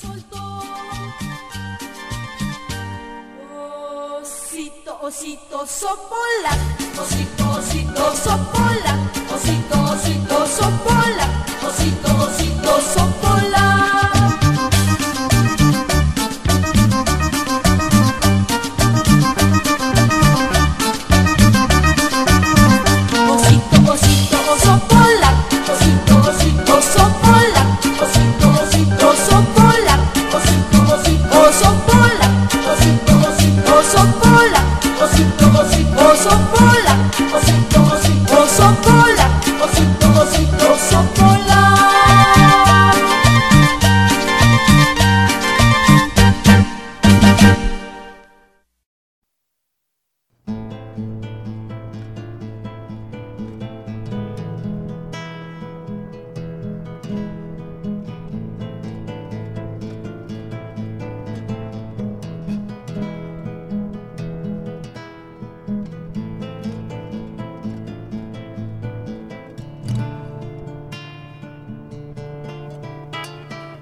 soltó. Osito, osito, sopola. Osito, osito, sopola. Osito, osito, sopola. Osito, osito, sopola.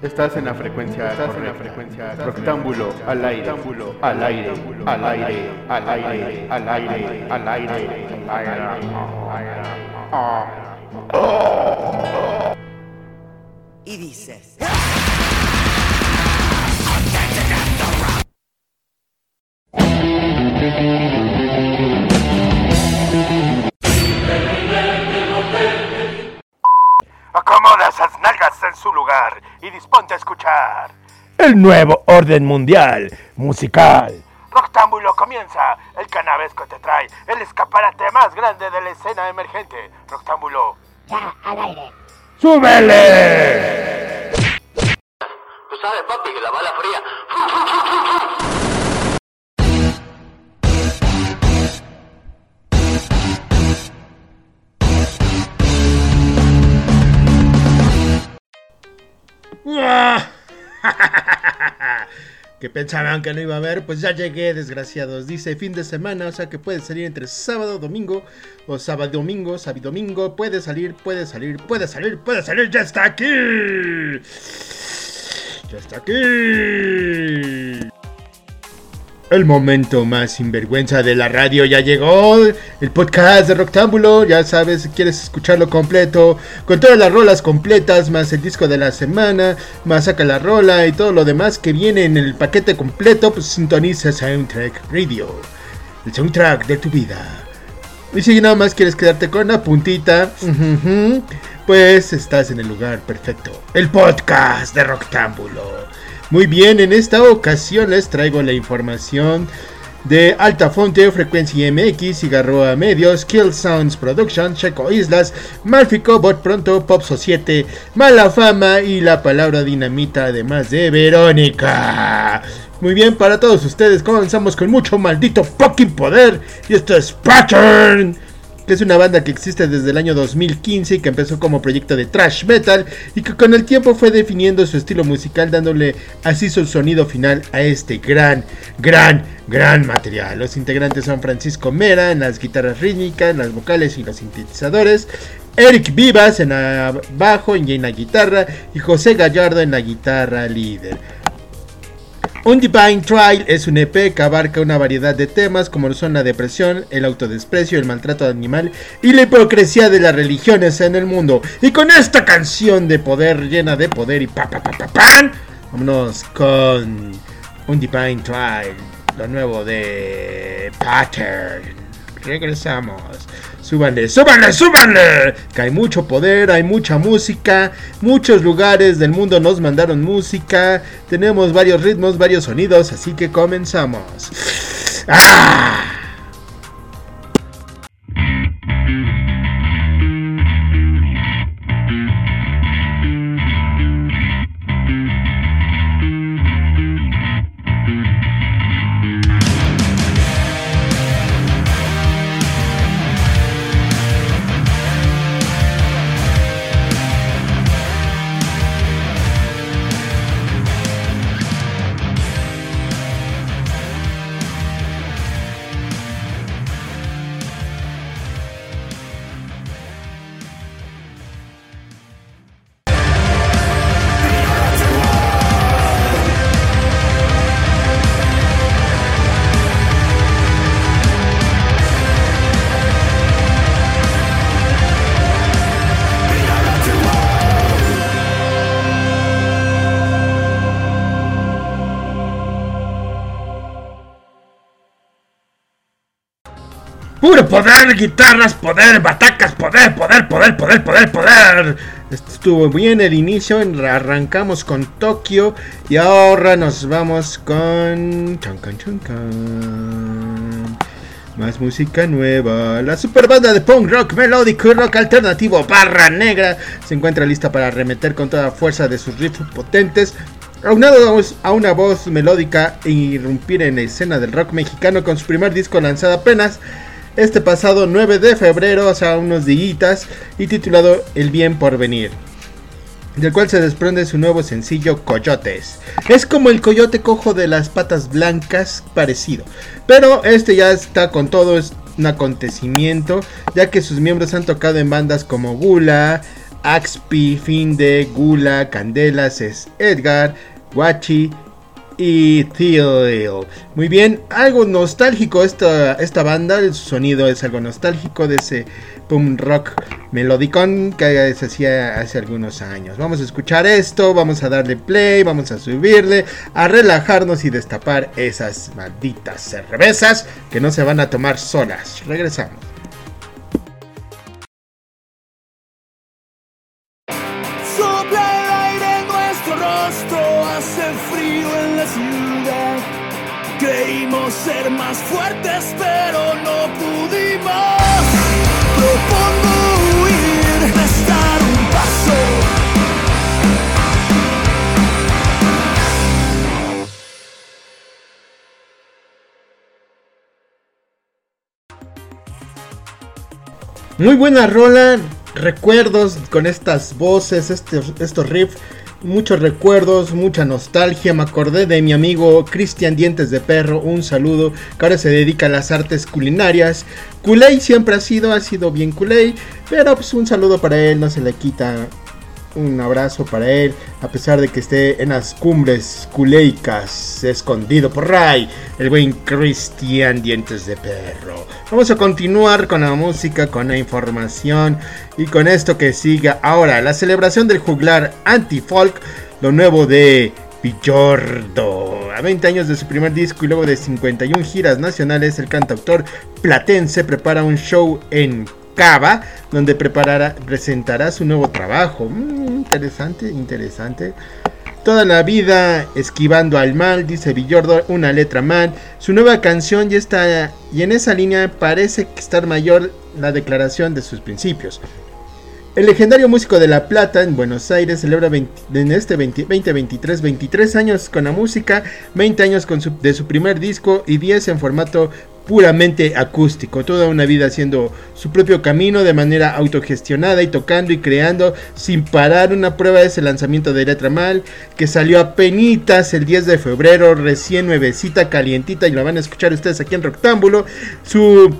Estás en la frecuencia, estás en la frecuencia, rectángulo, al aire, al aire, al aire, al aire, al aire, al aire, al aire. Y dices. Su lugar y disponte a escuchar. El nuevo orden mundial musical. Roctámbulo comienza. El canavesco te trae el escaparate más grande de la escena emergente. Roctámbulo. ¡Súbele! Tú sabes, papi, que la bala fría. que pensaban que no iba a ver, pues ya llegué, desgraciados. Dice fin de semana, o sea que puede salir entre sábado, domingo, o sábado, domingo, sábado, domingo. Puede salir, puede salir, puede salir, puede salir, ya está aquí. Ya está aquí. El momento más sinvergüenza de la radio ya llegó. El podcast de Roctámbulo. Ya sabes, si quieres escucharlo completo. Con todas las rolas completas. Más el disco de la semana. Más saca la rola y todo lo demás que viene en el paquete completo. Pues sintoniza Soundtrack Radio. El soundtrack de tu vida. Y si nada más quieres quedarte con la puntita. Pues estás en el lugar perfecto. El podcast de Roctámbulo. Muy bien, en esta ocasión les traigo la información de Altafonte, Frecuencia MX, Cigarroa Medios, Kill Sounds Production, Checo Islas, Malfico, Bot Pronto, Pop 7, Mala Fama y la palabra dinamita, además de Verónica. Muy bien, para todos ustedes comenzamos con mucho maldito fucking poder. Y esto es Pattern que es una banda que existe desde el año 2015 y que empezó como proyecto de thrash metal y que con el tiempo fue definiendo su estilo musical dándole así su sonido final a este gran, gran, gran material. Los integrantes son Francisco Mera en las guitarras rítmicas, en las vocales y los sintetizadores. Eric Vivas en la bajo y en la guitarra y José Gallardo en la guitarra líder. Un Divine Trial es un EP que abarca una variedad de temas como son la depresión, el autodesprecio, el maltrato animal y la hipocresía de las religiones en el mundo. Y con esta canción de poder llena de poder y pa pa pa pa pan, vámonos con un Divine Trial, lo nuevo de Pattern. Regresamos. Súbanle, súbanle, súbanle. Que hay mucho poder, hay mucha música. Muchos lugares del mundo nos mandaron música. Tenemos varios ritmos, varios sonidos. Así que comenzamos. ¡Ah! Poder, guitarras, poder, batacas, poder, poder, poder, poder, poder, poder. Estuvo bien el inicio, arrancamos con Tokio y ahora nos vamos con... Chancan, chancan. Más música nueva. La super banda de punk rock melódico y rock alternativo Barra Negra se encuentra lista para arremeter con toda fuerza de sus riffs potentes. Aunado a una voz melódica e irrumpir en la escena del rock mexicano con su primer disco lanzado apenas este pasado 9 de febrero, o sea, unos días, y titulado El bien por venir del cual se desprende su nuevo sencillo Coyotes. Es como el coyote cojo de las patas blancas parecido, pero este ya está con todo, es un acontecimiento, ya que sus miembros han tocado en bandas como Gula, Axpi, Finde, Gula, Candelas, Edgar, Guachi y Theo. Muy bien, algo nostálgico esta, esta banda, el sonido es algo nostálgico de ese punk rock melodicón que se hacía hace algunos años. Vamos a escuchar esto, vamos a darle play, vamos a subirle, a relajarnos y destapar esas malditas cervezas que no se van a tomar solas. Regresamos. Ser más fuertes, pero no pudimos. Propongo huir, estar un paso. Muy buena rola, recuerdos con estas voces, estos, estos riffs, muchos recuerdos, mucha nostalgia. Me acordé de mi amigo Cristian Dientes de Perro, un saludo, que ahora se dedica a las artes culinarias. Culey siempre ha sido, ha sido bien culey, pero pues un saludo para él, no se le quita. Un abrazo para él, a pesar de que esté en las cumbres culeicas, escondido por Ray, el buen Cristian Dientes de Perro. Vamos a continuar con la música, con la información y con esto que siga ahora, la celebración del juglar anti-folk, lo nuevo de Villordo. A 20 años de su primer disco y luego de 51 giras nacionales, el cantautor platense prepara un show en Cava, donde preparará, presentará su nuevo trabajo. Mm, interesante, interesante. Toda la vida esquivando al mal, dice Villordo, una letra mal. Su nueva canción ya está, y en esa línea parece estar mayor la declaración de sus principios. El legendario músico de La Plata en Buenos Aires celebra 20 en este 20, 2023 23 años con la música, 20 años con de su primer disco y 10 en formato puramente acústico, toda una vida haciendo su propio camino de manera autogestionada y tocando y creando sin parar. Una prueba es el lanzamiento de Letra Mal, que salió a penitas el 10 de febrero, recién nuevecita, calientita, y la van a escuchar ustedes aquí en Rectángulo. Su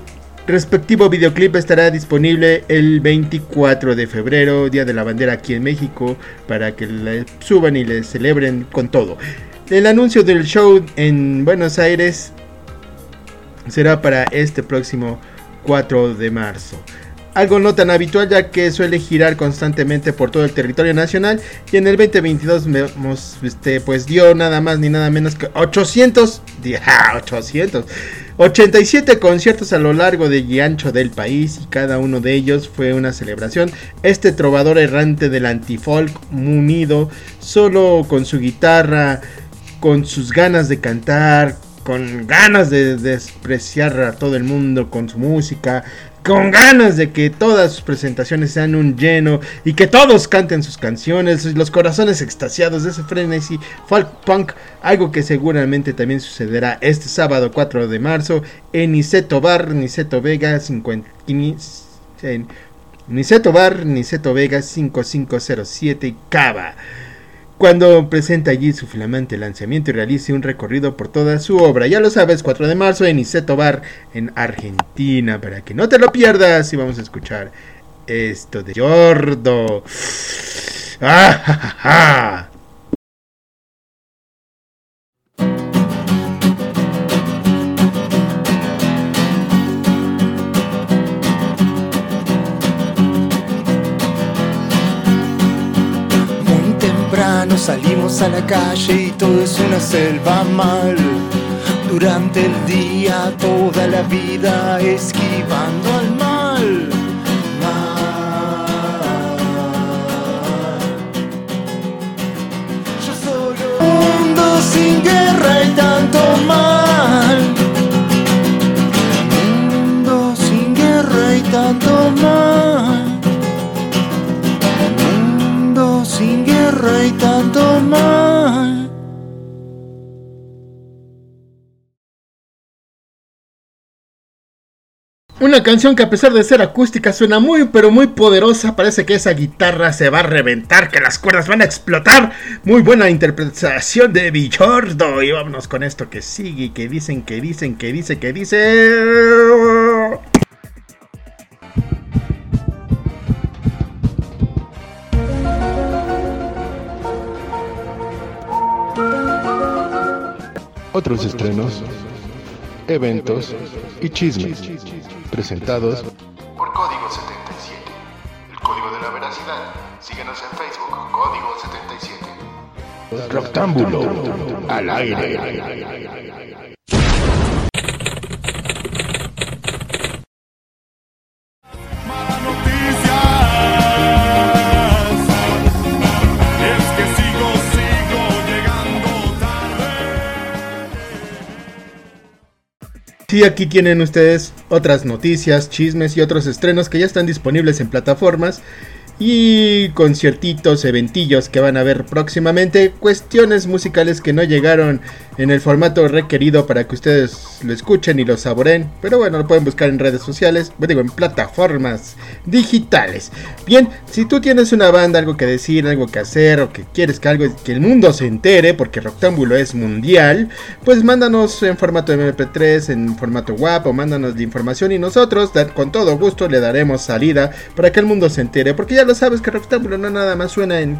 respectivo videoclip estará disponible el 24 de febrero, Día de la Bandera aquí en México, para que le suban y le celebren con todo. El anuncio del show en Buenos Aires será para este próximo 4 de marzo. Algo no tan habitual ya que suele girar constantemente por todo el territorio nacional y en el 2022 vemos, este, pues dio nada más ni nada menos que 800, ja, 800, 87 conciertos a lo largo y ancho del país y cada uno de ellos fue una celebración. Este trovador errante del antifolk munido solo con su guitarra, con sus ganas de cantar, con ganas de despreciar a todo el mundo con su música, con ganas de que todas sus presentaciones sean un lleno y que todos canten sus canciones, los corazones extasiados de ese frenesí folk punk, algo que seguramente también sucederá este sábado 4 de marzo en Niceto Bar, Niceto Vega 50, en Niceto Bar, Niceto Vega 5507 Cava cuando presenta allí su flamante lanzamiento y realice un recorrido por toda su obra. Ya lo sabes, 4 de marzo en Iseto Bar en Argentina, para que no te lo pierdas y vamos a escuchar esto de Yordo. ¡Ah, ja, ja, ja! Salimos a la calle y todo es una selva mal. durante el día, toda la vida esquivando al mal. mal. Yo un mundo sin guerra y tanto mal. Mundo sin guerra y tanto mal. Tanto mal. Una canción que a pesar de ser acústica suena muy pero muy poderosa. Parece que esa guitarra se va a reventar, que las cuerdas van a explotar. Muy buena interpretación de Bichordo. Y vámonos con esto que sigue, que dicen, que dicen, que dice, que dice. Otros estrenos, eventos y chismes presentados por Código 77. El código de la veracidad. Síguenos en Facebook, Código 77. Roctámbulo al aire. Sí, aquí tienen ustedes otras noticias, chismes y otros estrenos que ya están disponibles en plataformas. Y conciertitos, eventillos que van a ver próximamente. Cuestiones musicales que no llegaron en el formato requerido para que ustedes lo escuchen y lo saboren. Pero bueno, lo pueden buscar en redes sociales, digo, en plataformas digitales. Bien, si tú tienes una banda, algo que decir, algo que hacer, o que quieres que algo que el mundo se entere, porque Rectángulo es mundial, pues mándanos en formato MP3, en formato WAP, o mándanos la información y nosotros con todo gusto le daremos salida para que el mundo se entere. Porque ya lo sabes que Rectángulo no nada más suena en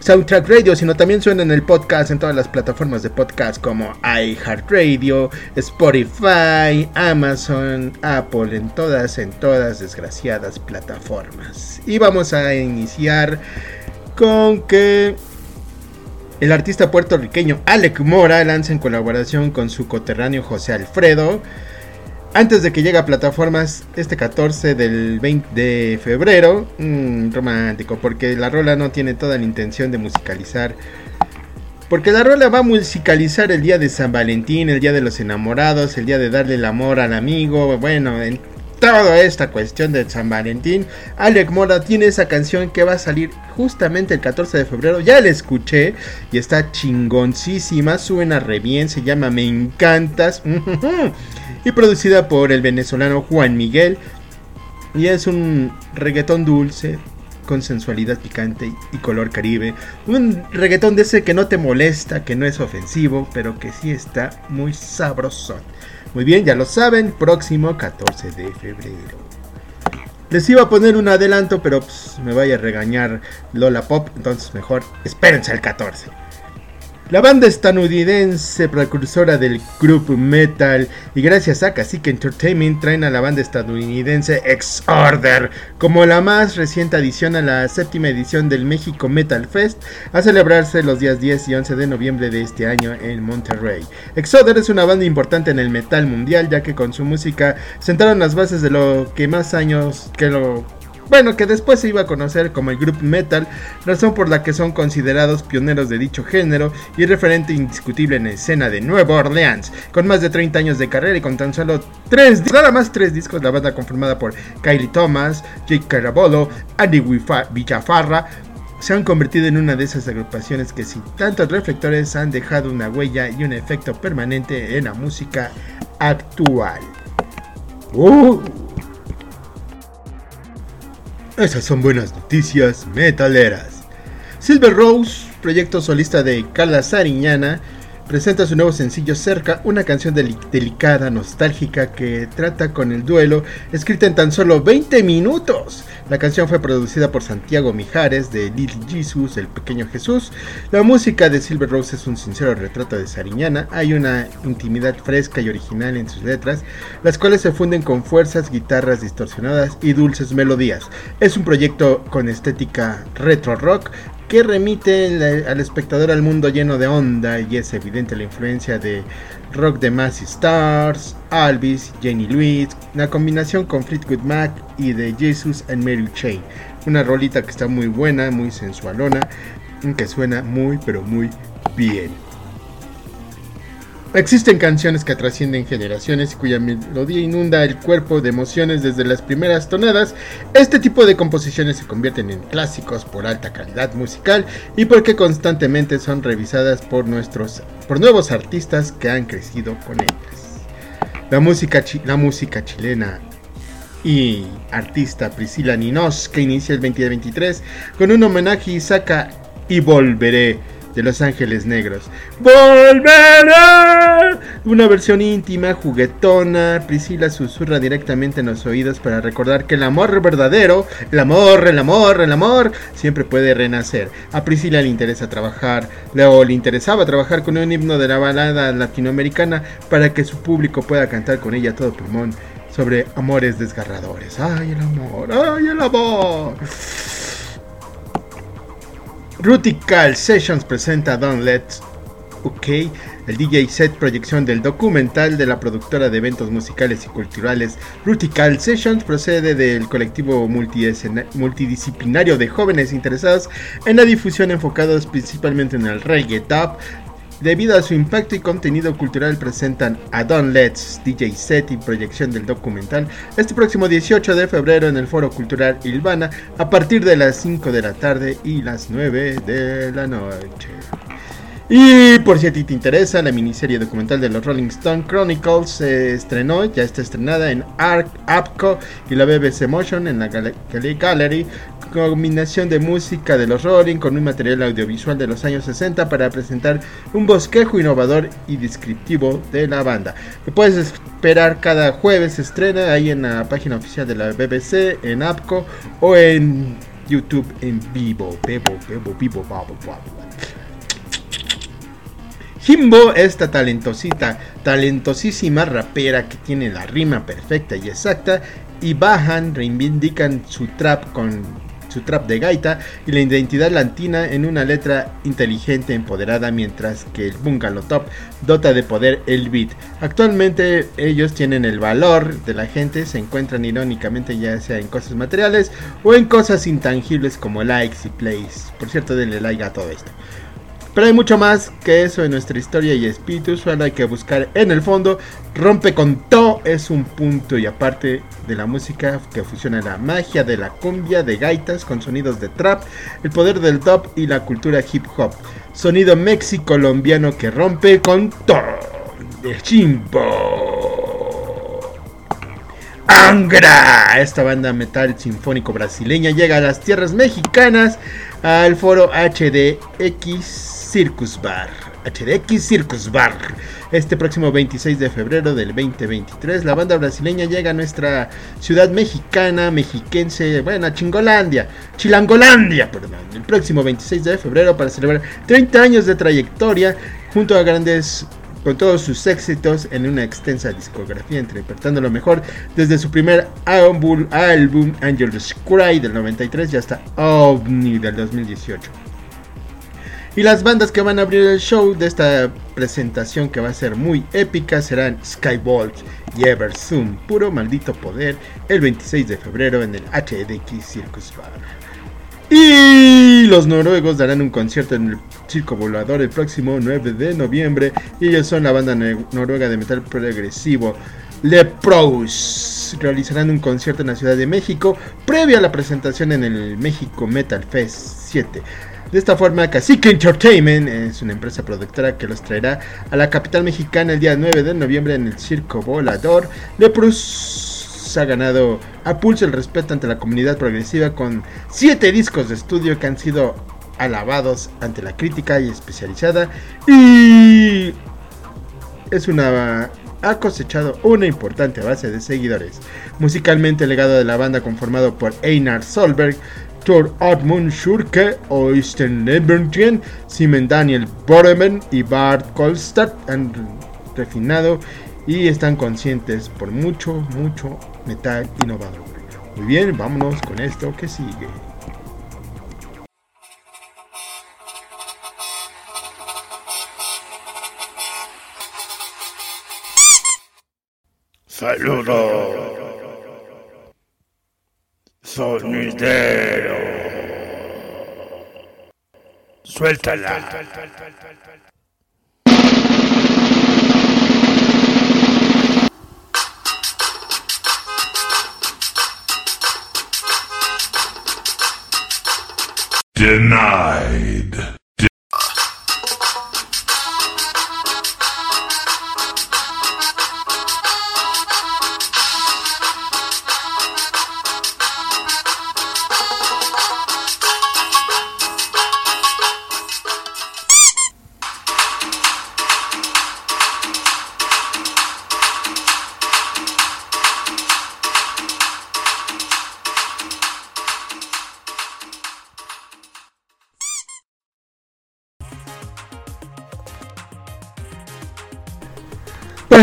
Soundtrack Radio, sino también suena en el podcast en todas las plataformas de podcast como iHeartRadio, Spotify, Amazon, Apple, en todas, en todas desgraciadas plataformas. Y vamos a iniciar con que el artista puertorriqueño Alec Mora lanza en colaboración con su coterráneo José Alfredo antes de que llegue a plataformas este 14 del 20 de febrero, mm, romántico, porque la rola no tiene toda la intención de musicalizar. Porque la rola va a musicalizar el día de San Valentín, el día de los enamorados, el día de darle el amor al amigo, bueno, en toda esta cuestión de San Valentín. Alec Mora tiene esa canción que va a salir justamente el 14 de febrero. Ya la escuché y está chingoncísima, suena re bien, se llama Me Encantas. y producida por el venezolano Juan Miguel. Y es un reggaetón dulce, con sensualidad picante y color caribe. Un reggaetón de ese que no te molesta, que no es ofensivo, pero que sí está muy sabrosón. Muy bien, ya lo saben, próximo 14 de febrero. Les iba a poner un adelanto, pero pues, me vaya a regañar Lola Pop, entonces mejor espérense al 14. La banda estadounidense precursora del group metal y gracias a Cacique Entertainment traen a la banda estadounidense X-Order como la más reciente adición a la séptima edición del México Metal Fest a celebrarse los días 10 y 11 de noviembre de este año en Monterrey. X-Order es una banda importante en el metal mundial ya que con su música sentaron las bases de lo que más años que lo bueno, que después se iba a conocer como el group metal, razón por la que son considerados pioneros de dicho género y referente indiscutible en la escena de Nueva Orleans. Con más de 30 años de carrera y con tan solo 3, nada más 3 discos, la banda conformada por Kylie Thomas, Jake Carabolo, Andy Villafarra, se han convertido en una de esas agrupaciones que sin tantos reflectores han dejado una huella y un efecto permanente en la música actual. Uh. Esas son buenas noticias metaleras. Silver Rose, proyecto solista de Carla Sariñana, presenta su nuevo sencillo Cerca, una canción deli- delicada, nostálgica que trata con el duelo, escrita en tan solo 20 minutos. La canción fue producida por Santiago Mijares de Little Jesus, el pequeño Jesús. La música de Silver Rose es un sincero retrato de Sariñana. Hay una intimidad fresca y original en sus letras, las cuales se funden con fuerzas, guitarras distorsionadas y dulces melodías. Es un proyecto con estética retro rock que remite al espectador al mundo lleno de onda y es evidente la influencia de rock de Massey Stars, Alvis, Jenny Louise, la combinación con Fleetwood Mac y de Jesus and Mary Chain. Una rolita que está muy buena, muy sensualona, que suena muy pero muy bien. Existen canciones que trascienden generaciones y cuya melodía inunda el cuerpo de emociones desde las primeras tonadas. Este tipo de composiciones se convierten en clásicos por alta calidad musical y porque constantemente son revisadas por nuestros por nuevos artistas que han crecido con ellas. La música, la música chilena y artista Priscila Ninos que inicia el 2023 con un homenaje y saca y volveré de Los Ángeles Negros. ¡Volveré! Una versión íntima, juguetona. Priscila susurra directamente en los oídos para recordar que el amor verdadero, el amor, el amor, el amor, siempre puede renacer. A Priscila le interesa trabajar, o le interesaba trabajar con un himno de la balada latinoamericana para que su público pueda cantar con ella todo pulmón sobre amores desgarradores. ¡Ay, el amor! ¡Ay, el amor! Rutical Sessions presenta Don't Let OK, el DJ set proyección del documental de la productora de eventos musicales y culturales Rutical Sessions procede del colectivo multidisciplinario de jóvenes interesados en la difusión enfocados principalmente en el reggae dub. Debido a su impacto y contenido cultural presentan a Don Let's DJ set y proyección del documental este próximo 18 de febrero en el Foro Cultural Ilvana a partir de las 5 de la tarde y las 9 de la noche. Y por si a ti te interesa, la miniserie documental de los Rolling Stone Chronicles se estrenó, ya está estrenada en ARC, APCO y la BBC Motion en la Gal- Gal- Gallery. Combinación de música de los Rolling con un material audiovisual de los años 60 para presentar un bosquejo innovador y descriptivo de la banda. Lo puedes esperar cada jueves, se estrena ahí en la página oficial de la BBC, en APCO o en YouTube en vivo. Bebo, bebo, vivo, babo, babo. Jimbo, esta talentosita, talentosísima rapera que tiene la rima perfecta y exacta, y Bajan reivindican su trap con su trap de gaita y la identidad latina en una letra inteligente, empoderada, mientras que el Bungalow Top dota de poder el beat. Actualmente ellos tienen el valor de la gente, se encuentran irónicamente ya sea en cosas materiales o en cosas intangibles como likes y plays. Por cierto, denle like a todo esto. Pero hay mucho más que eso en nuestra historia y espíritu, solo hay que buscar en el fondo. Rompe con todo es un punto y aparte de la música que fusiona la magia de la cumbia de gaitas con sonidos de trap, el poder del dub y la cultura hip hop. Sonido mexi-colombiano que rompe con todo. De Chimbo. Angra, esta banda metal sinfónico brasileña llega a las tierras mexicanas al foro HDX Circus Bar. HDX Circus Bar. Este próximo 26 de febrero del 2023, la banda brasileña llega a nuestra ciudad mexicana, mexiquense, bueno, Chingolandia, Chilangolandia, perdón, el próximo 26 de febrero para celebrar 30 años de trayectoria junto a grandes con todos sus éxitos en una extensa discografía, interpretando lo mejor desde su primer álbum, álbum Angel's Cry del 93 y hasta OVNI del 2018. Y las bandas que van a abrir el show de esta presentación que va a ser muy épica serán Skybolt y Everzoom, puro maldito poder, el 26 de febrero en el HDX Circus Bar. Y los noruegos darán un concierto en el Circo Volador el próximo 9 de noviembre. Y ellos son la banda noruega de metal progresivo Le Pros. Realizarán un concierto en la Ciudad de México previo a la presentación en el México Metal Fest 7. De esta forma, Cacique Entertainment es una empresa productora que los traerá a la capital mexicana el día 9 de noviembre en el Circo Volador. Le Pros ha ganado a pulso el respeto ante la comunidad progresiva con 7 discos de estudio que han sido alabados ante la crítica y especializada y es una ha cosechado una importante base de seguidores. Musicalmente el legado de la banda conformado por Einar Solberg, Arthur Edmund Schurke, Oysten Nebertien, Simen Daniel Boremen y Bart Kolstad han refinado y están conscientes por mucho, mucho metal innovador. Muy bien, vámonos con esto que sigue. Saludos. Suéltala. Denied.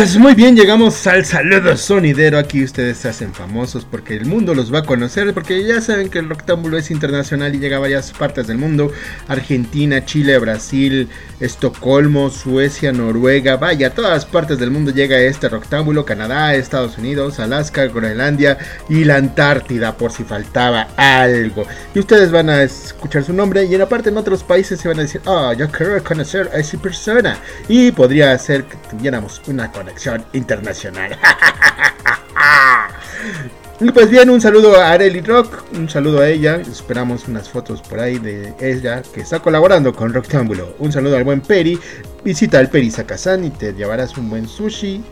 Pues muy bien, llegamos al saludo sonidero. Aquí ustedes se hacen famosos porque el mundo los va a conocer. Porque ya saben que el rectángulo es internacional y llega a varias partes del mundo: Argentina, Chile, Brasil, Estocolmo, Suecia, Noruega. Vaya, a todas partes del mundo llega este rectángulo: Canadá, Estados Unidos, Alaska, Groenlandia y la Antártida, por si faltaba algo. Y ustedes van a escuchar su nombre. Y en aparte, en otros países se van a decir: Oh, yo quiero conocer a esa persona. Y podría ser que tuviéramos una conexión internacional. Y pues bien, un saludo a Arely Rock, un saludo a ella, esperamos unas fotos por ahí de ella que está colaborando con Rectángulo. Un saludo al buen Peri, visita al Peri Sakazan y te llevarás un buen sushi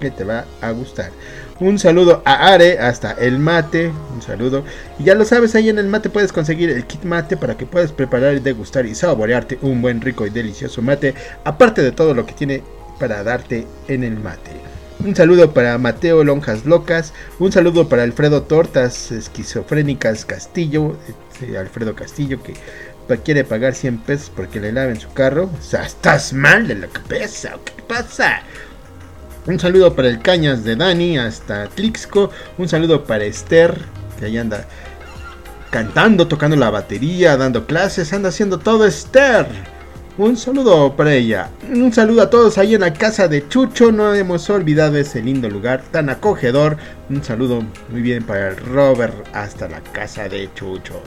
que te va a gustar. Un saludo a Are hasta el mate, un saludo. Y ya lo sabes, ahí en el mate puedes conseguir el kit mate para que puedas preparar degustar y saborearte un buen rico y delicioso mate, aparte de todo lo que tiene para darte en el mate. Un saludo para Mateo Lonjas Locas. Un saludo para Alfredo Tortas Esquizofrénicas Castillo. este, Alfredo Castillo que quiere pagar 100 pesos porque le laven su carro. O sea, estás mal de la cabeza. ¿o ¿Qué pasa? Un saludo para el Cañas de Dani hasta Tlixco. Un saludo para Esther que ahí anda cantando, tocando la batería, dando clases, anda haciendo todo Esther. Un saludo para ella. Un saludo a todos ahí en la casa de Chucho. No hemos olvidado ese lindo lugar tan acogedor. Un saludo muy bien para el Robert hasta la casa de Chucho.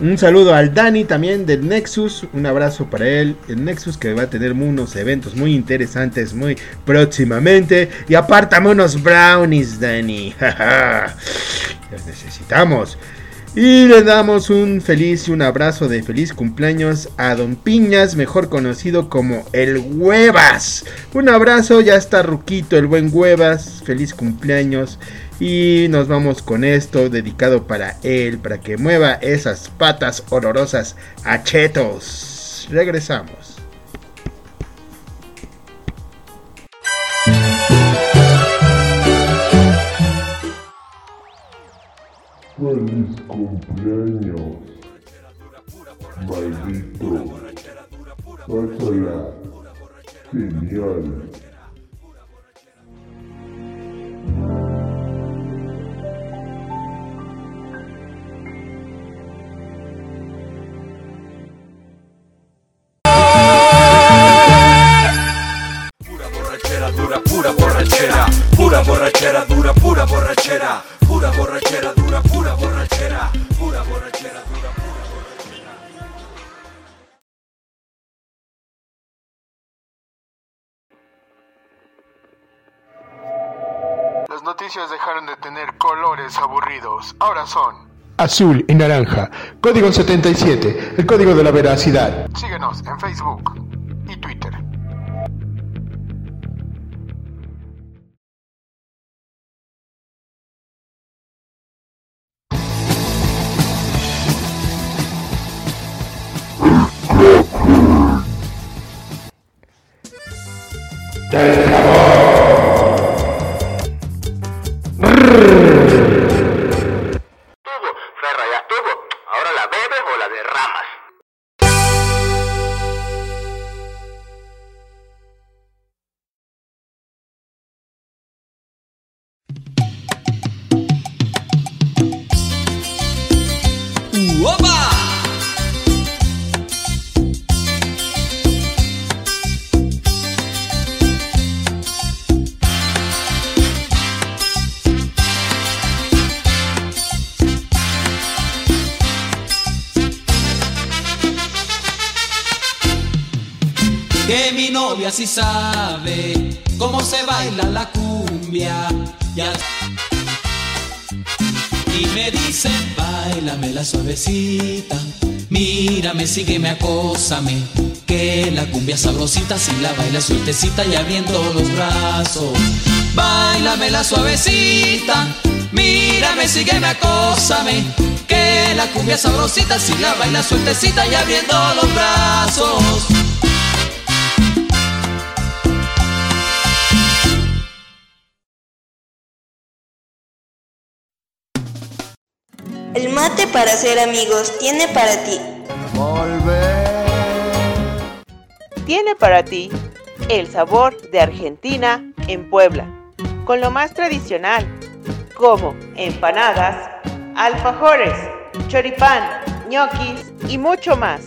Un saludo al Dani también del Nexus. Un abrazo para él. El Nexus que va a tener unos eventos muy interesantes muy próximamente. Y apártame unos brownies, Dani. Los necesitamos. Y le damos un feliz y un abrazo de feliz cumpleaños a Don Piñas, mejor conocido como el Huevas. Un abrazo, ya está Ruquito, el buen Huevas. Feliz cumpleaños. Y nos vamos con esto dedicado para él, para que mueva esas patas olorosas a chetos. Regresamos. Feliz cumpleaños, maldito. Pásala genial. Pura borrachera dura, pura borrachera, dura, pura borrachera, pura borrachera dura, noticias dejaron de tener colores aburridos. Ahora son. Azul y naranja. Código 77. El código de la veracidad. Síguenos en Facebook sí sabe cómo se baila la cumbia. Y me dicen, bailame la suavecita, mírame, sígueme, acósame, que la cumbia sabrosita si la baila sueltecita y abriendo los brazos. Bailame la suavecita, mírame, sígueme, acósame, que la cumbia sabrosita si la baila sueltecita y abriendo los brazos. El mate para ser amigos tiene para ti. Tiene para ti el sabor de Argentina en Puebla, con lo más tradicional, como empanadas, alfajores, choripán, ñoquis y mucho más.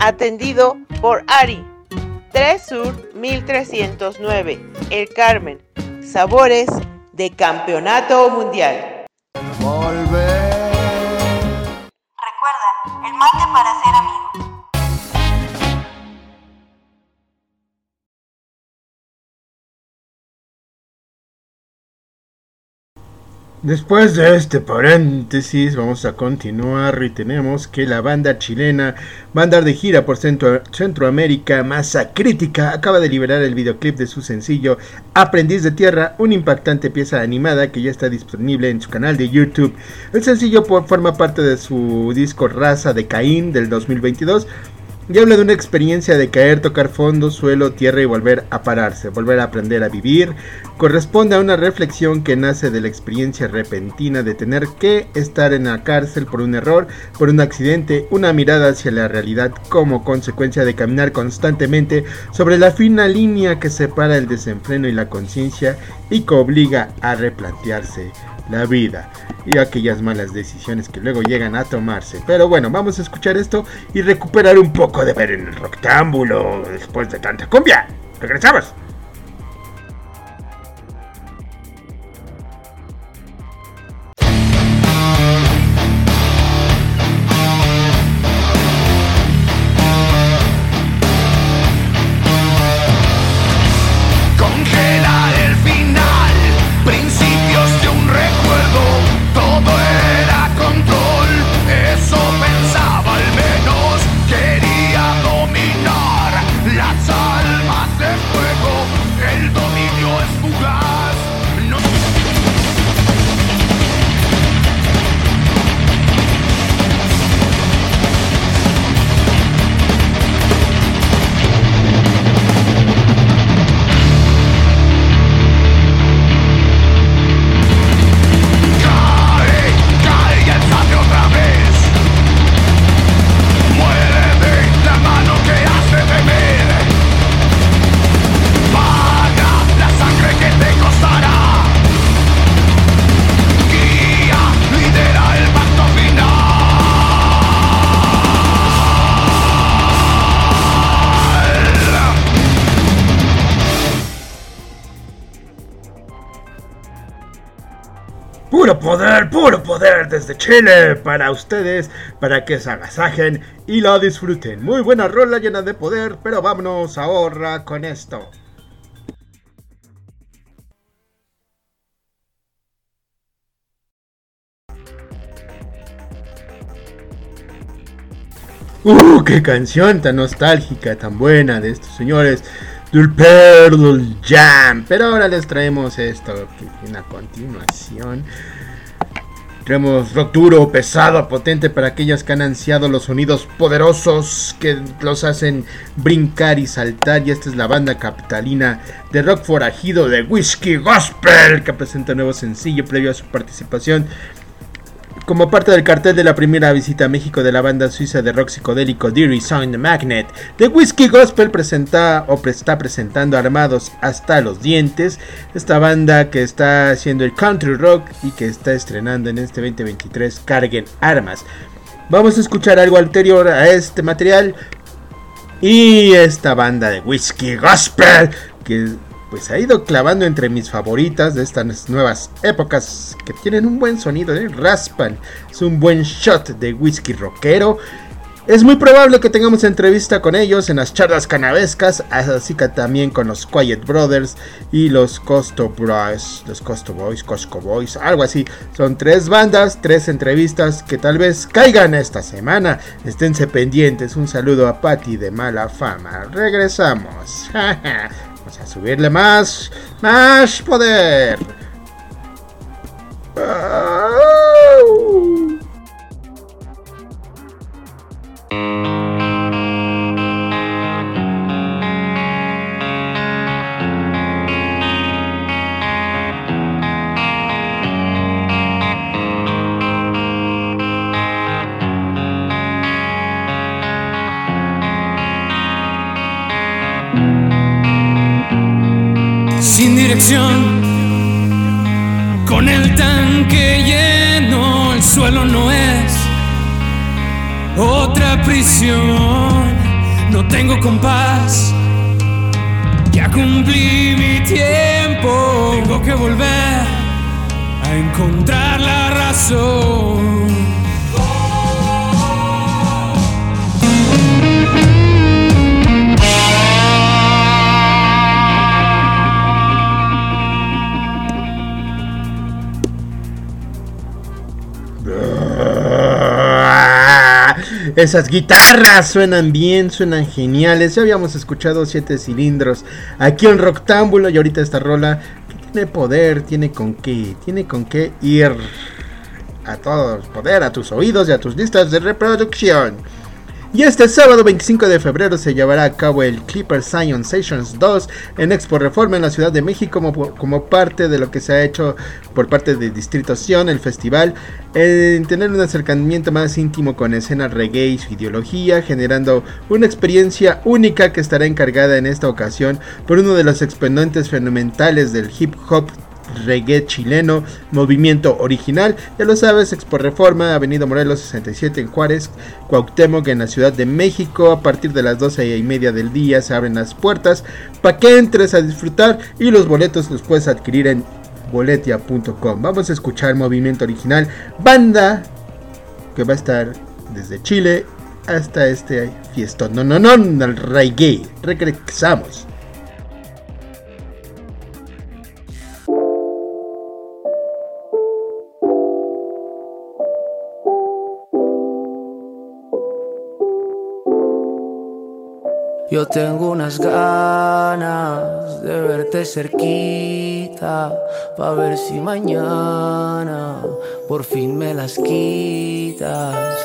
Atendido por Ari, 3 Sur 1309, El Carmen. Sabores de Campeonato Mundial. Para ser Después de este paréntesis, vamos a continuar y tenemos que la banda chilena va a andar de gira por Centro- Centroamérica. Masa Crítica acaba de liberar el videoclip de su sencillo Aprendiz de Tierra, una impactante pieza animada que ya está disponible en su canal de YouTube. El sencillo forma parte de su disco Raza de Caín del 2022 y habla de una experiencia de caer, tocar fondo, suelo, tierra y volver a pararse, volver a aprender a vivir. Corresponde a una reflexión que nace de la experiencia repentina de tener que estar en la cárcel por un error, por un accidente, una mirada hacia la realidad como consecuencia de caminar constantemente sobre la fina línea que separa el desenfreno y la conciencia y que obliga a replantearse la vida y aquellas malas decisiones que luego llegan a tomarse. Pero bueno, vamos a escuchar esto y recuperar un poco de ver en el rectángulo después de tanta cumbia. Regresamos. Desde Chile para ustedes, para que se agasajen y lo disfruten. Muy buena rola llena de poder, pero vámonos ahora con esto. Uh, qué canción tan nostálgica, tan buena de estos señores del Pearl Jam. Pero ahora les traemos esto, que viene a continuación. Traemos rock duro, pesado, potente para aquellos que han ansiado los sonidos poderosos que los hacen brincar y saltar. Y esta es la banda capitalina de rock forajido de Whiskey Gospel que presenta un nuevo sencillo previo a su participación como parte del cartel de la primera visita a México de la banda suiza de rock psicodélico Deary Sound Magnet, The Whiskey Gospel presenta o está presentando armados hasta los dientes. Esta banda que está haciendo el country rock y que está estrenando en este 2023 Carguen Armas. Vamos a escuchar algo anterior a este material y esta banda de Whiskey Gospel que pues ha ido clavando entre mis favoritas de estas nuevas épocas que tienen un buen sonido, ¿eh? raspan, es un buen shot de whisky rockero. Es muy probable que tengamos entrevista con ellos en las charlas canavescas, así que también con los Quiet Brothers y los Costo Boys, los Costo Boys, Costco Boys, algo así. Son tres bandas, tres entrevistas que tal vez caigan esta semana. Esténse pendientes. Un saludo a Patty de Mala Fama. Regresamos. Vamos a subirle más, más poder. Con el tanque lleno, el suelo no es otra prisión. No tengo compás, ya cumplí mi tiempo. Tengo que volver a encontrar la razón. Esas guitarras suenan bien, suenan geniales. Ya habíamos escuchado siete cilindros aquí en Roctámbulo y ahorita esta rola tiene poder, tiene con qué, tiene con qué ir a todos, poder a tus oídos y a tus listas de reproducción. Y este sábado 25 de febrero se llevará a cabo el Clipper Science Sessions 2 en Expo Reforma en la Ciudad de México como, parte de lo que se ha hecho por parte de Distrito Sion, el festival, en tener un acercamiento más íntimo con escena reggae y su ideología, generando una experiencia única que estará encargada en esta ocasión por uno de los exponentes fundamentales del hip hop reggae chileno, movimiento original, ya lo sabes, Expo Reforma, Avenida Morelos 67 en Juárez, Cuauhtémoc en la Ciudad de México, a partir de las 12 y media del día se abren las puertas para que entres a disfrutar y los boletos los puedes adquirir en boletia.com. Vamos a escuchar movimiento original, banda que va a estar desde Chile hasta este fiestón. No, no, no, el reggae. Regresamos. Yo tengo unas ganas de verte cerquita, pa' ver si mañana por fin me las quitas.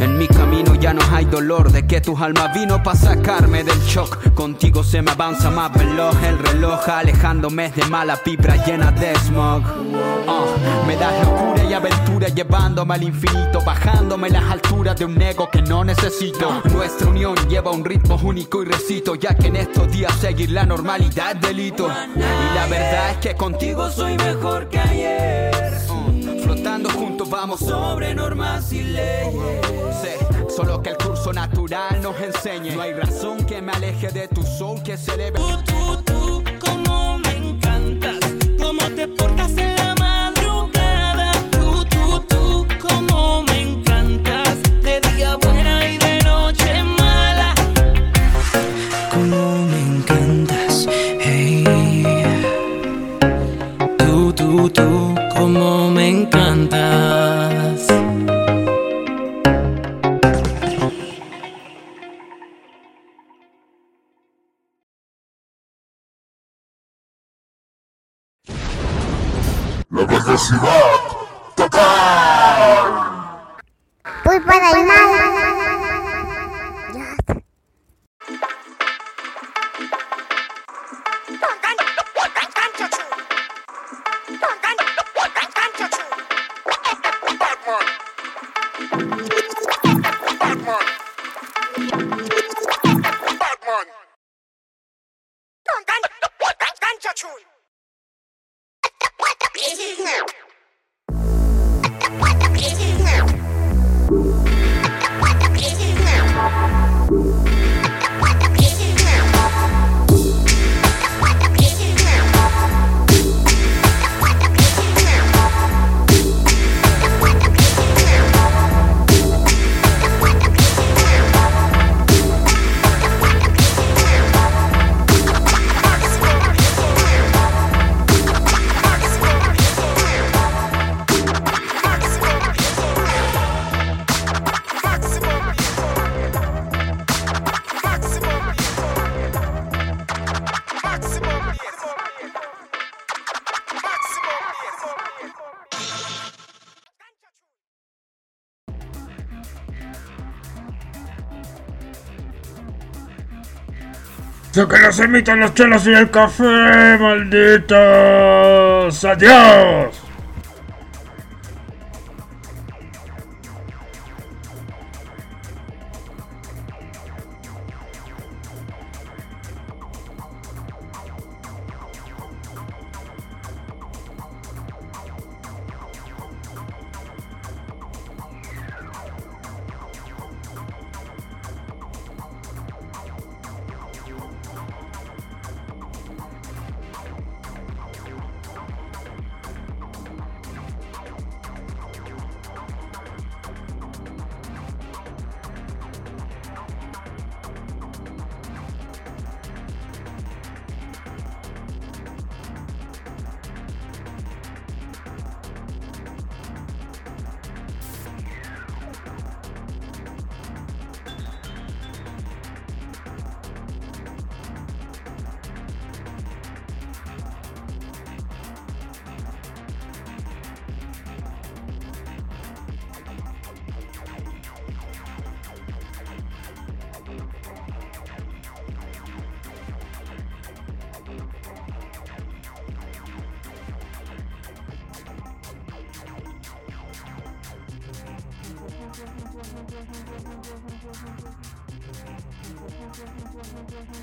En mi camino ya no hay dolor de que tu alma vino para sacarme del shock. Contigo se me avanza más veloz el reloj, alejándome de mala vibra llena de smog. Uh, me das locura y aventura llevándome al infinito, bajándome las alturas de un ego que no necesito. Nuestra unión lleva un ritmo único y recito, ya que en estos días seguir la normalidad es delito. Y la verdad es que contigo soy mejor que ayer. Uh, flotando juntos vamos sobre normas y leyes. Sí, solo que el curso natural nos enseñe. No hay razón que me aleje de tu soul que se le ve. Tú, tú, tú, como me encantas, cómo te portas en la madrugada. Tú, tú, tú, como me encantas, de día buena y de noche mala. Como me encantas, hey. Tú, tú, tú, como me encantas. La velocidad total. Voy para el mal. que los emitan los chelos y el café, malditos. Adiós. Thank you.